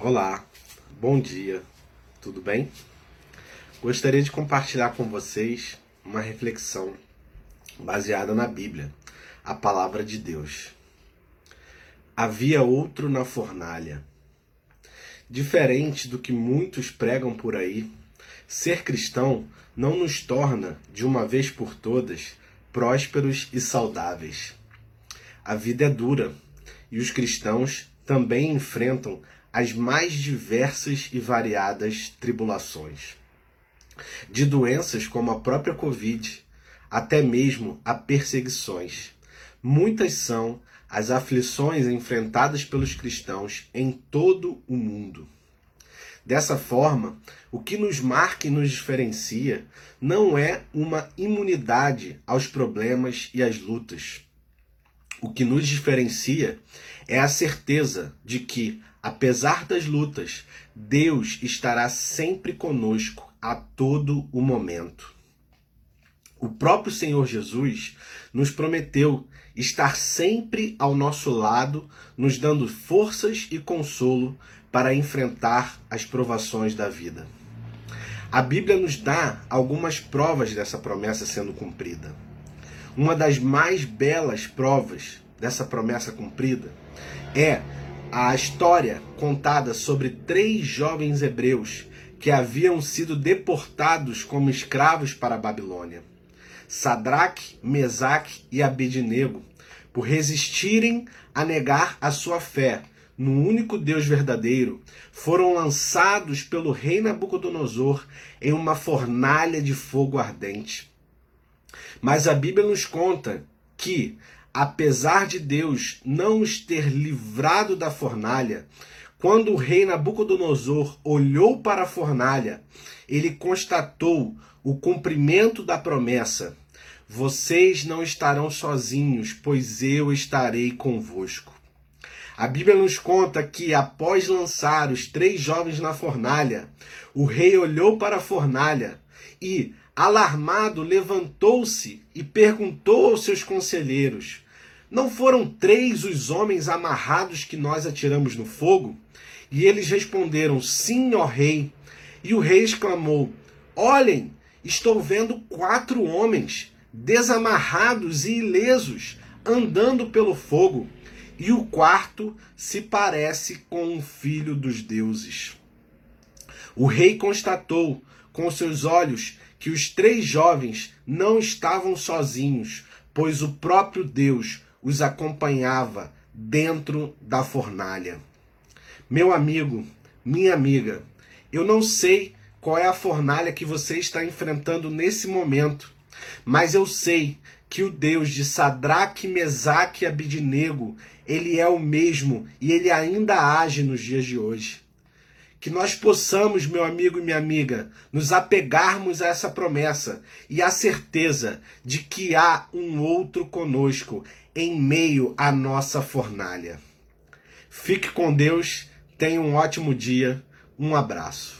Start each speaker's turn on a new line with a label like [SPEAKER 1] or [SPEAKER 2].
[SPEAKER 1] Olá, bom dia, tudo bem? Gostaria de compartilhar com vocês uma reflexão baseada na Bíblia, a palavra de Deus. Havia outro na fornalha. Diferente do que muitos pregam por aí, ser cristão não nos torna, de uma vez por todas, prósperos e saudáveis. A vida é dura e os cristãos também enfrentam as mais diversas e variadas tribulações. De doenças como a própria Covid, até mesmo a perseguições. Muitas são as aflições enfrentadas pelos cristãos em todo o mundo. Dessa forma, o que nos marca e nos diferencia não é uma imunidade aos problemas e às lutas. O que nos diferencia é a certeza de que Apesar das lutas, Deus estará sempre conosco a todo o momento. O próprio Senhor Jesus nos prometeu estar sempre ao nosso lado, nos dando forças e consolo para enfrentar as provações da vida. A Bíblia nos dá algumas provas dessa promessa sendo cumprida. Uma das mais belas provas dessa promessa cumprida é a história contada sobre três jovens hebreus que haviam sido deportados como escravos para a Babilônia. Sadraque, Mesaque e Abednego, por resistirem a negar a sua fé no único Deus verdadeiro, foram lançados pelo rei Nabucodonosor em uma fornalha de fogo ardente. Mas a Bíblia nos conta que, apesar de Deus não os ter livrado da fornalha, quando o rei Nabucodonosor olhou para a fornalha, ele constatou o cumprimento da promessa: Vocês não estarão sozinhos, pois eu estarei convosco. A Bíblia nos conta que, após lançar os três jovens na fornalha, o rei olhou para a fornalha e, alarmado, levantou-se e perguntou aos seus conselheiros: Não foram três os homens amarrados que nós atiramos no fogo? E eles responderam: Sim, ó rei. E o rei exclamou: Olhem, estou vendo quatro homens desamarrados e ilesos andando pelo fogo. E o quarto se parece com um filho dos deuses. O rei constatou com seus olhos que os três jovens não estavam sozinhos, pois o próprio Deus os acompanhava dentro da fornalha. Meu amigo, minha amiga, eu não sei qual é a fornalha que você está enfrentando nesse momento, mas eu sei que o Deus de Sadraque, Mesaque e Abidnego, ele é o mesmo e ele ainda age nos dias de hoje que nós possamos, meu amigo e minha amiga, nos apegarmos a essa promessa e a certeza de que há um outro conosco em meio à nossa fornalha. Fique com Deus, tenha um ótimo dia, um abraço.